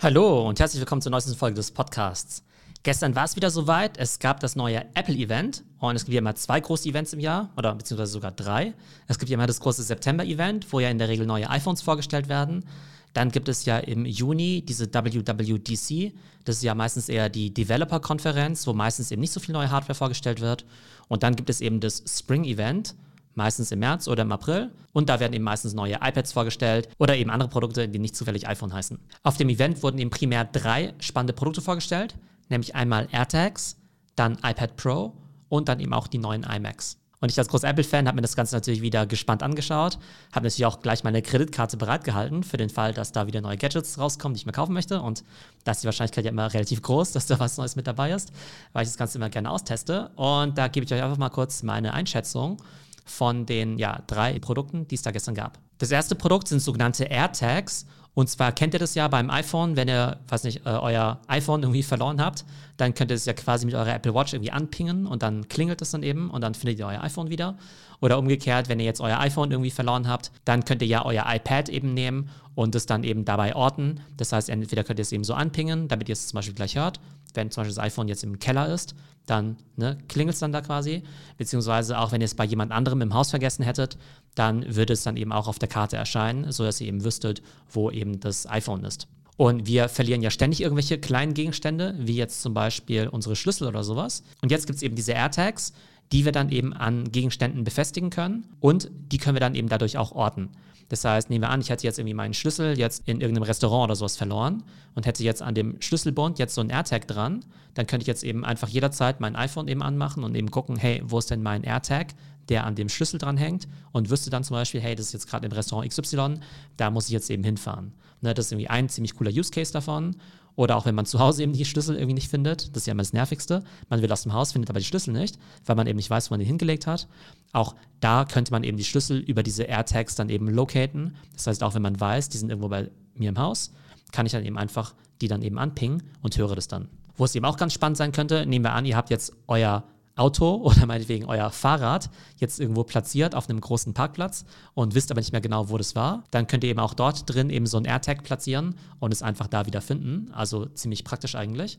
Hallo und herzlich willkommen zur neuesten Folge des Podcasts. Gestern war es wieder soweit. Es gab das neue Apple-Event und es gibt ja immer zwei große Events im Jahr oder beziehungsweise sogar drei. Es gibt ja immer das große September-Event, wo ja in der Regel neue iPhones vorgestellt werden. Dann gibt es ja im Juni diese WWDC. Das ist ja meistens eher die Developer-Konferenz, wo meistens eben nicht so viel neue Hardware vorgestellt wird. Und dann gibt es eben das Spring-Event, meistens im März oder im April. Und da werden eben meistens neue iPads vorgestellt oder eben andere Produkte, die nicht zufällig iPhone heißen. Auf dem Event wurden eben primär drei spannende Produkte vorgestellt, nämlich einmal AirTags, dann iPad Pro und dann eben auch die neuen iMacs. Und ich als großer Apple-Fan habe mir das Ganze natürlich wieder gespannt angeschaut, habe natürlich auch gleich meine Kreditkarte bereitgehalten für den Fall, dass da wieder neue Gadgets rauskommen, die ich mir kaufen möchte. Und da ist die Wahrscheinlichkeit ja immer relativ groß, dass da was Neues mit dabei ist, weil ich das Ganze immer gerne austeste. Und da gebe ich euch einfach mal kurz meine Einschätzung von den ja, drei Produkten, die es da gestern gab. Das erste Produkt sind sogenannte AirTags. Und zwar kennt ihr das ja beim iPhone, wenn ihr, weiß nicht, äh, euer iPhone irgendwie verloren habt, dann könnt ihr es ja quasi mit eurer Apple Watch irgendwie anpingen und dann klingelt es dann eben und dann findet ihr euer iPhone wieder. Oder umgekehrt, wenn ihr jetzt euer iPhone irgendwie verloren habt, dann könnt ihr ja euer iPad eben nehmen und es dann eben dabei orten. Das heißt, entweder könnt ihr es eben so anpingen, damit ihr es zum Beispiel gleich hört, wenn zum Beispiel das iPhone jetzt im Keller ist, dann ne, klingelt es dann da quasi. Beziehungsweise auch wenn ihr es bei jemand anderem im Haus vergessen hättet, dann würde es dann eben auch auf der Karte erscheinen, sodass ihr eben wüsstet, wo eben das iPhone ist. Und wir verlieren ja ständig irgendwelche kleinen Gegenstände, wie jetzt zum Beispiel unsere Schlüssel oder sowas. Und jetzt gibt es eben diese AirTags, die wir dann eben an Gegenständen befestigen können und die können wir dann eben dadurch auch orten. Das heißt, nehmen wir an, ich hätte jetzt irgendwie meinen Schlüssel jetzt in irgendeinem Restaurant oder sowas verloren und hätte jetzt an dem Schlüsselbund jetzt so ein AirTag dran, dann könnte ich jetzt eben einfach jederzeit mein iPhone eben anmachen und eben gucken, hey, wo ist denn mein AirTag, der an dem Schlüssel dran hängt und wüsste dann zum Beispiel, hey, das ist jetzt gerade im Restaurant XY, da muss ich jetzt eben hinfahren. Ne, das ist irgendwie ein ziemlich cooler Use Case davon. Oder auch wenn man zu Hause eben die Schlüssel irgendwie nicht findet, das ist ja immer das Nervigste. Man will aus dem Haus, findet aber die Schlüssel nicht, weil man eben nicht weiß, wo man die hingelegt hat. Auch da könnte man eben die Schlüssel über diese AirTags dann eben locaten. Das heißt, auch wenn man weiß, die sind irgendwo bei mir im Haus, kann ich dann eben einfach die dann eben anpingen und höre das dann. Wo es eben auch ganz spannend sein könnte, nehmen wir an, ihr habt jetzt euer Auto oder meinetwegen euer Fahrrad jetzt irgendwo platziert auf einem großen Parkplatz und wisst aber nicht mehr genau, wo das war, dann könnt ihr eben auch dort drin eben so ein AirTag platzieren und es einfach da wieder finden. Also ziemlich praktisch eigentlich.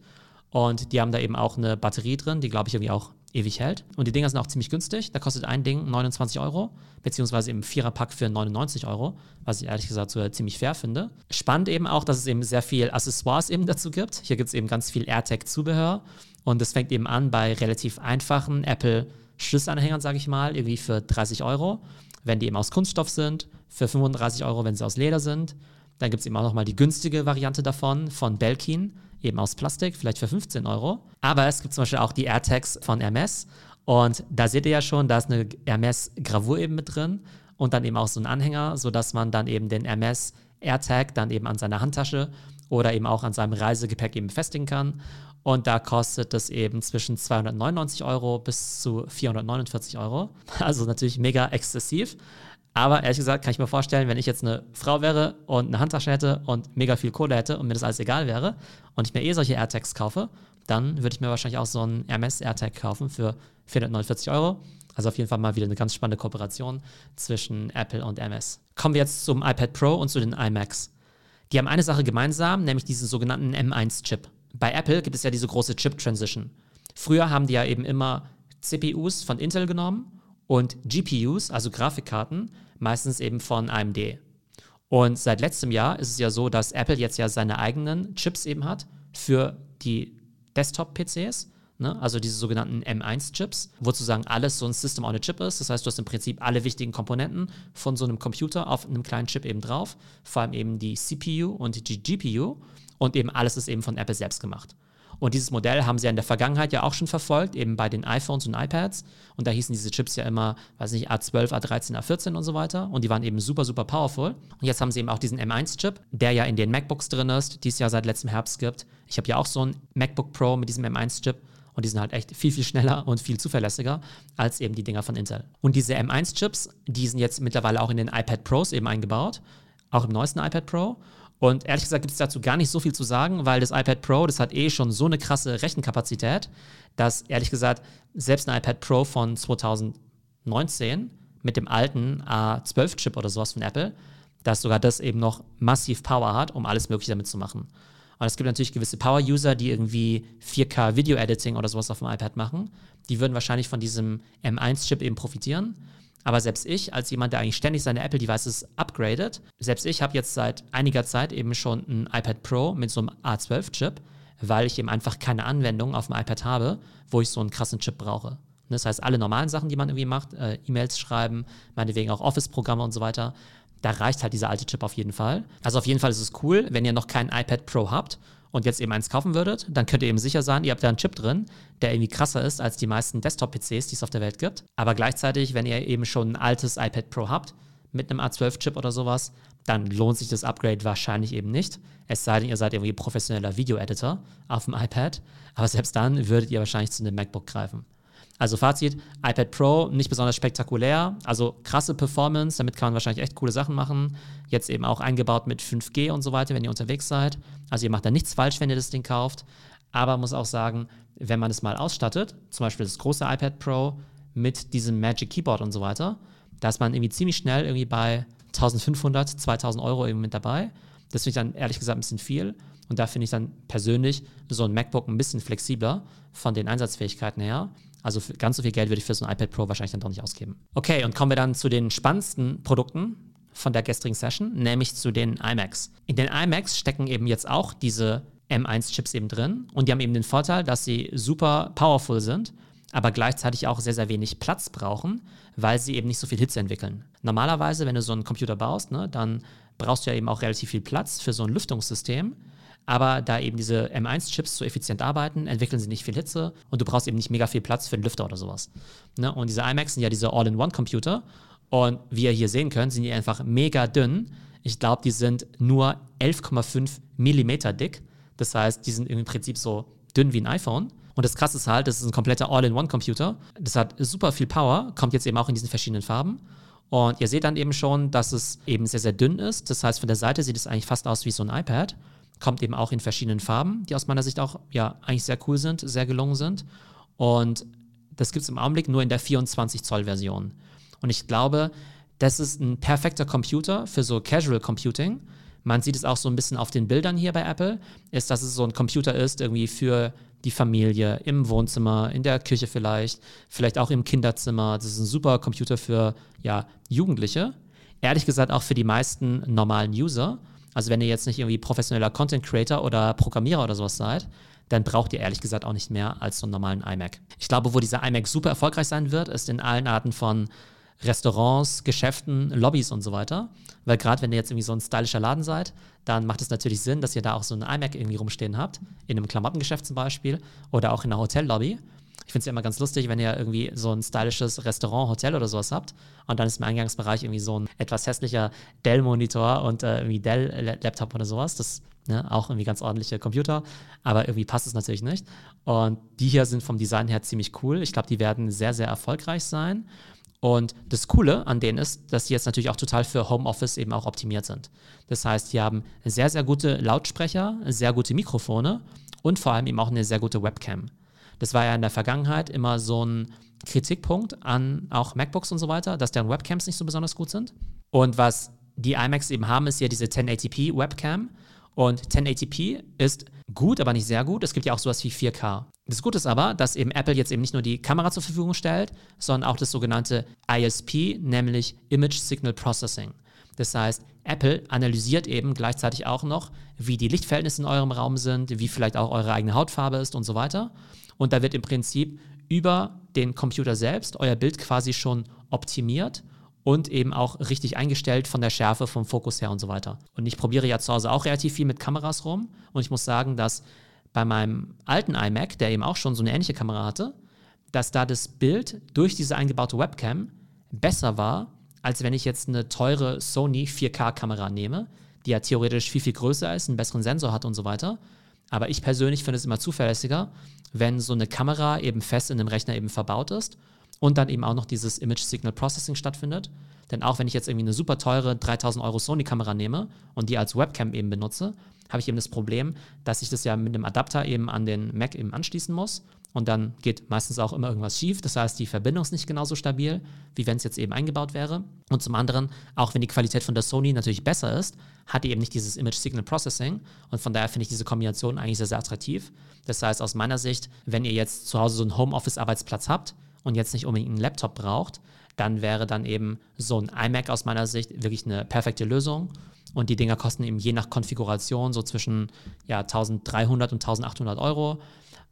Und die haben da eben auch eine Batterie drin, die glaube ich irgendwie auch ewig hält. Und die Dinger sind auch ziemlich günstig. Da kostet ein Ding 29 Euro, beziehungsweise im Viererpack für 99 Euro, was ich ehrlich gesagt so ziemlich fair finde. Spannend eben auch, dass es eben sehr viel Accessoires eben dazu gibt. Hier gibt es eben ganz viel AirTag-Zubehör. Und es fängt eben an bei relativ einfachen Apple-Schlüsselanhängern, sage ich mal, irgendwie für 30 Euro, wenn die eben aus Kunststoff sind, für 35 Euro, wenn sie aus Leder sind. Dann gibt es eben auch nochmal die günstige Variante davon, von Belkin, eben aus Plastik, vielleicht für 15 Euro. Aber es gibt zum Beispiel auch die AirTags von Hermes. Und da seht ihr ja schon, da ist eine Hermes-Gravur eben mit drin und dann eben auch so ein Anhänger, sodass man dann eben den Hermes AirTag dann eben an seiner Handtasche oder eben auch an seinem Reisegepäck eben befestigen kann. Und da kostet es eben zwischen 299 Euro bis zu 449 Euro. Also natürlich mega exzessiv. Aber ehrlich gesagt kann ich mir vorstellen, wenn ich jetzt eine Frau wäre und eine Handtasche hätte und mega viel Kohle hätte und mir das alles egal wäre und ich mir eh solche AirTags kaufe, dann würde ich mir wahrscheinlich auch so einen Hermes AirTag kaufen für 449 Euro. Also auf jeden Fall mal wieder eine ganz spannende Kooperation zwischen Apple und MS. Kommen wir jetzt zum iPad Pro und zu den iMacs. Die haben eine Sache gemeinsam, nämlich diesen sogenannten M1-Chip bei Apple gibt es ja diese große Chip-Transition. Früher haben die ja eben immer CPUs von Intel genommen und GPUs, also Grafikkarten, meistens eben von AMD. Und seit letztem Jahr ist es ja so, dass Apple jetzt ja seine eigenen Chips eben hat für die Desktop-PCs, ne? also diese sogenannten M1-Chips, wo sozusagen alles so ein System on a Chip ist. Das heißt, du hast im Prinzip alle wichtigen Komponenten von so einem Computer auf einem kleinen Chip eben drauf, vor allem eben die CPU und die GPU und eben alles ist eben von Apple selbst gemacht. Und dieses Modell haben sie ja in der Vergangenheit ja auch schon verfolgt, eben bei den iPhones und iPads. Und da hießen diese Chips ja immer, weiß nicht, A12, A13, A14 und so weiter. Und die waren eben super, super powerful. Und jetzt haben sie eben auch diesen M1-Chip, der ja in den MacBooks drin ist, die es ja seit letztem Herbst gibt. Ich habe ja auch so ein MacBook Pro mit diesem M1-Chip. Und die sind halt echt viel, viel schneller und viel zuverlässiger als eben die Dinger von Intel. Und diese M1-Chips, die sind jetzt mittlerweile auch in den iPad Pros eben eingebaut. Auch im neuesten iPad Pro. Und ehrlich gesagt gibt es dazu gar nicht so viel zu sagen, weil das iPad Pro, das hat eh schon so eine krasse Rechenkapazität, dass ehrlich gesagt selbst ein iPad Pro von 2019 mit dem alten A12-Chip oder sowas von Apple, dass sogar das eben noch massiv Power hat, um alles Mögliche damit zu machen. Und es gibt natürlich gewisse Power-User, die irgendwie 4K Video-Editing oder sowas auf dem iPad machen. Die würden wahrscheinlich von diesem M1-Chip eben profitieren. Aber selbst ich, als jemand, der eigentlich ständig seine Apple-Devices upgradet, selbst ich habe jetzt seit einiger Zeit eben schon ein iPad Pro mit so einem A12-Chip, weil ich eben einfach keine Anwendung auf dem iPad habe, wo ich so einen krassen Chip brauche. Das heißt, alle normalen Sachen, die man irgendwie macht, äh, E-Mails schreiben, meinetwegen auch Office-Programme und so weiter, da reicht halt dieser alte Chip auf jeden Fall. Also auf jeden Fall ist es cool, wenn ihr noch kein iPad Pro habt und jetzt eben eins kaufen würdet, dann könnt ihr eben sicher sein, ihr habt da einen Chip drin, der irgendwie krasser ist als die meisten Desktop-PCs, die es auf der Welt gibt. Aber gleichzeitig, wenn ihr eben schon ein altes iPad Pro habt, mit einem A12-Chip oder sowas, dann lohnt sich das Upgrade wahrscheinlich eben nicht. Es sei denn, ihr seid irgendwie professioneller Video-Editor auf dem iPad. Aber selbst dann würdet ihr wahrscheinlich zu einem MacBook greifen. Also Fazit, iPad Pro nicht besonders spektakulär, also krasse Performance, damit kann man wahrscheinlich echt coole Sachen machen. Jetzt eben auch eingebaut mit 5G und so weiter, wenn ihr unterwegs seid. Also ihr macht da nichts falsch, wenn ihr das Ding kauft. Aber muss auch sagen, wenn man es mal ausstattet, zum Beispiel das große iPad Pro mit diesem Magic Keyboard und so weiter, da ist man irgendwie ziemlich schnell irgendwie bei 1500, 2000 Euro eben mit dabei. Das finde ich dann ehrlich gesagt ein bisschen viel. Und da finde ich dann persönlich so ein MacBook ein bisschen flexibler von den Einsatzfähigkeiten her. Also ganz so viel Geld würde ich für so ein iPad Pro wahrscheinlich dann doch nicht ausgeben. Okay, und kommen wir dann zu den spannendsten Produkten von der gestrigen Session, nämlich zu den iMacs. In den iMacs stecken eben jetzt auch diese M1-Chips eben drin und die haben eben den Vorteil, dass sie super powerful sind, aber gleichzeitig auch sehr, sehr wenig Platz brauchen, weil sie eben nicht so viel Hitze entwickeln. Normalerweise, wenn du so einen Computer baust, ne, dann brauchst du ja eben auch relativ viel Platz für so ein Lüftungssystem. Aber da eben diese M1-Chips so effizient arbeiten, entwickeln sie nicht viel Hitze und du brauchst eben nicht mega viel Platz für einen Lüfter oder sowas. Ne? Und diese iMacs sind ja diese All-in-One-Computer. Und wie ihr hier sehen könnt, sind die einfach mega dünn. Ich glaube, die sind nur 11,5 Millimeter dick. Das heißt, die sind im Prinzip so dünn wie ein iPhone. Und das Krasse ist halt, das ist ein kompletter All-in-One-Computer. Das hat super viel Power, kommt jetzt eben auch in diesen verschiedenen Farben. Und ihr seht dann eben schon, dass es eben sehr, sehr dünn ist. Das heißt, von der Seite sieht es eigentlich fast aus wie so ein iPad kommt eben auch in verschiedenen Farben, die aus meiner Sicht auch ja eigentlich sehr cool sind, sehr gelungen sind. Und das gibt es im Augenblick nur in der 24 Zoll Version. Und ich glaube, das ist ein perfekter Computer für so Casual Computing. Man sieht es auch so ein bisschen auf den Bildern hier bei Apple, ist, dass es so ein Computer ist, irgendwie für die Familie, im Wohnzimmer, in der Küche vielleicht, vielleicht auch im Kinderzimmer. Das ist ein super Computer für ja, Jugendliche. Ehrlich gesagt auch für die meisten normalen User. Also wenn ihr jetzt nicht irgendwie professioneller Content Creator oder Programmierer oder sowas seid, dann braucht ihr ehrlich gesagt auch nicht mehr als so einen normalen iMac. Ich glaube, wo dieser iMac super erfolgreich sein wird, ist in allen Arten von Restaurants, Geschäften, Lobbys und so weiter. Weil gerade wenn ihr jetzt irgendwie so ein stylischer Laden seid, dann macht es natürlich Sinn, dass ihr da auch so einen iMac irgendwie rumstehen habt. In einem Klamottengeschäft zum Beispiel oder auch in einer Hotellobby. Ich finde es ja immer ganz lustig, wenn ihr irgendwie so ein stylisches Restaurant, Hotel oder sowas habt und dann ist im Eingangsbereich irgendwie so ein etwas hässlicher Dell-Monitor und äh, irgendwie Dell-Laptop oder sowas. Das ne, auch irgendwie ganz ordentliche Computer, aber irgendwie passt es natürlich nicht. Und die hier sind vom Design her ziemlich cool. Ich glaube, die werden sehr, sehr erfolgreich sein. Und das Coole an denen ist, dass sie jetzt natürlich auch total für Homeoffice eben auch optimiert sind. Das heißt, die haben sehr, sehr gute Lautsprecher, sehr gute Mikrofone und vor allem eben auch eine sehr gute Webcam. Das war ja in der Vergangenheit immer so ein Kritikpunkt an auch MacBooks und so weiter, dass deren Webcams nicht so besonders gut sind. Und was die iMacs eben haben, ist ja diese 1080p Webcam. Und 1080p ist gut, aber nicht sehr gut. Es gibt ja auch sowas wie 4K. Das Gute ist aber, dass eben Apple jetzt eben nicht nur die Kamera zur Verfügung stellt, sondern auch das sogenannte ISP, nämlich Image Signal Processing. Das heißt, Apple analysiert eben gleichzeitig auch noch, wie die Lichtverhältnisse in eurem Raum sind, wie vielleicht auch eure eigene Hautfarbe ist und so weiter. Und da wird im Prinzip über den Computer selbst euer Bild quasi schon optimiert und eben auch richtig eingestellt von der Schärfe, vom Fokus her und so weiter. Und ich probiere ja zu Hause auch relativ viel mit Kameras rum und ich muss sagen, dass bei meinem alten iMac, der eben auch schon so eine ähnliche Kamera hatte, dass da das Bild durch diese eingebaute Webcam besser war, als wenn ich jetzt eine teure Sony 4K-Kamera nehme, die ja theoretisch viel, viel größer ist, einen besseren Sensor hat und so weiter. Aber ich persönlich finde es immer zuverlässiger, wenn so eine Kamera eben fest in dem Rechner eben verbaut ist und dann eben auch noch dieses Image Signal Processing stattfindet. Denn auch wenn ich jetzt irgendwie eine super teure 3000 Euro Sony-Kamera nehme und die als Webcam eben benutze, habe ich eben das Problem, dass ich das ja mit einem Adapter eben an den Mac eben anschließen muss und dann geht meistens auch immer irgendwas schief. Das heißt, die Verbindung ist nicht genauso stabil, wie wenn es jetzt eben eingebaut wäre. Und zum anderen, auch wenn die Qualität von der Sony natürlich besser ist, hat die eben nicht dieses Image Signal Processing. Und von daher finde ich diese Kombination eigentlich sehr, sehr attraktiv. Das heißt, aus meiner Sicht, wenn ihr jetzt zu Hause so einen Homeoffice-Arbeitsplatz habt und jetzt nicht unbedingt einen Laptop braucht, dann wäre dann eben so ein iMac aus meiner Sicht wirklich eine perfekte Lösung. Und die Dinger kosten eben je nach Konfiguration so zwischen ja, 1300 und 1800 Euro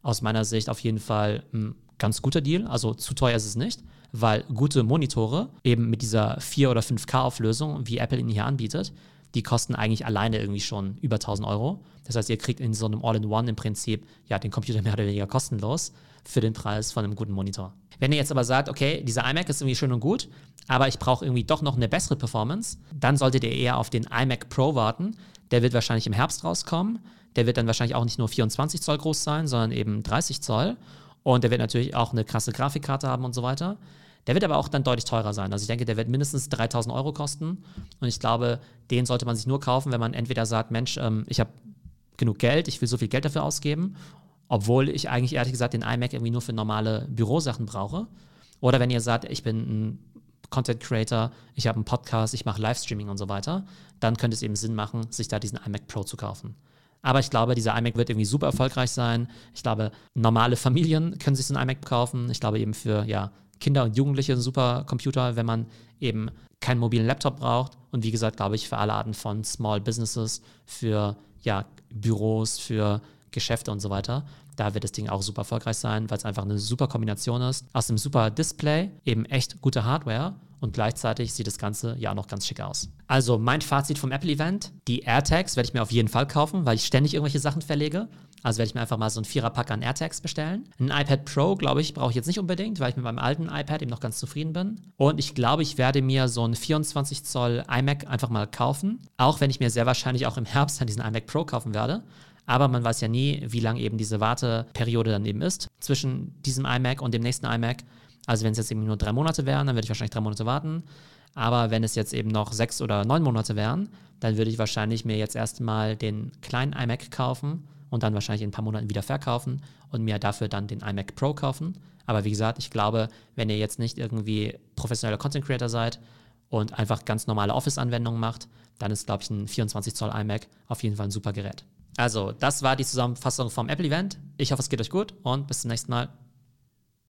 aus meiner Sicht auf jeden Fall ein ganz guter Deal. Also zu teuer ist es nicht, weil gute Monitore eben mit dieser 4 oder 5K-Auflösung, wie Apple ihn hier anbietet, die kosten eigentlich alleine irgendwie schon über 1000 Euro. Das heißt, ihr kriegt in so einem All-in-One im Prinzip ja den Computer mehr oder weniger kostenlos für den Preis von einem guten Monitor. Wenn ihr jetzt aber sagt, okay, dieser iMac ist irgendwie schön und gut, aber ich brauche irgendwie doch noch eine bessere Performance, dann solltet ihr eher auf den iMac Pro warten. Der wird wahrscheinlich im Herbst rauskommen. Der wird dann wahrscheinlich auch nicht nur 24 Zoll groß sein, sondern eben 30 Zoll. Und der wird natürlich auch eine krasse Grafikkarte haben und so weiter. Der wird aber auch dann deutlich teurer sein. Also ich denke, der wird mindestens 3000 Euro kosten. Und ich glaube, den sollte man sich nur kaufen, wenn man entweder sagt, Mensch, ähm, ich habe genug Geld, ich will so viel Geld dafür ausgeben, obwohl ich eigentlich ehrlich gesagt den iMac irgendwie nur für normale Bürosachen brauche. Oder wenn ihr sagt, ich bin ein Content Creator, ich habe einen Podcast, ich mache Livestreaming und so weiter, dann könnte es eben Sinn machen, sich da diesen iMac Pro zu kaufen. Aber ich glaube, dieser iMac wird irgendwie super erfolgreich sein. Ich glaube, normale Familien können sich so einen iMac kaufen. Ich glaube eben für ja, Kinder und Jugendliche ein super Computer, wenn man eben keinen mobilen Laptop braucht. Und wie gesagt, glaube ich, für alle Arten von Small Businesses, für ja, Büros, für Geschäfte und so weiter. Da wird das Ding auch super erfolgreich sein, weil es einfach eine super Kombination ist. Aus einem super Display, eben echt gute Hardware und gleichzeitig sieht das Ganze ja noch ganz schick aus. Also mein Fazit vom Apple-Event, die AirTags werde ich mir auf jeden Fall kaufen, weil ich ständig irgendwelche Sachen verlege. Also werde ich mir einfach mal so ein Viererpack an AirTags bestellen. Ein iPad Pro, glaube ich, brauche ich jetzt nicht unbedingt, weil ich mit meinem alten iPad eben noch ganz zufrieden bin. Und ich glaube, ich werde mir so ein 24 Zoll iMac einfach mal kaufen. Auch wenn ich mir sehr wahrscheinlich auch im Herbst dann diesen iMac Pro kaufen werde. Aber man weiß ja nie, wie lang eben diese Warteperiode dann eben ist zwischen diesem iMac und dem nächsten iMac. Also wenn es jetzt eben nur drei Monate wären, dann würde ich wahrscheinlich drei Monate warten. Aber wenn es jetzt eben noch sechs oder neun Monate wären, dann würde ich wahrscheinlich mir jetzt erstmal den kleinen iMac kaufen und dann wahrscheinlich in ein paar Monaten wieder verkaufen und mir dafür dann den iMac Pro kaufen. Aber wie gesagt, ich glaube, wenn ihr jetzt nicht irgendwie professioneller Content Creator seid und einfach ganz normale Office-Anwendungen macht, dann ist, glaube ich, ein 24 Zoll iMac auf jeden Fall ein super Gerät. Also, das war die Zusammenfassung vom Apple-Event. Ich hoffe, es geht euch gut und bis zum nächsten Mal.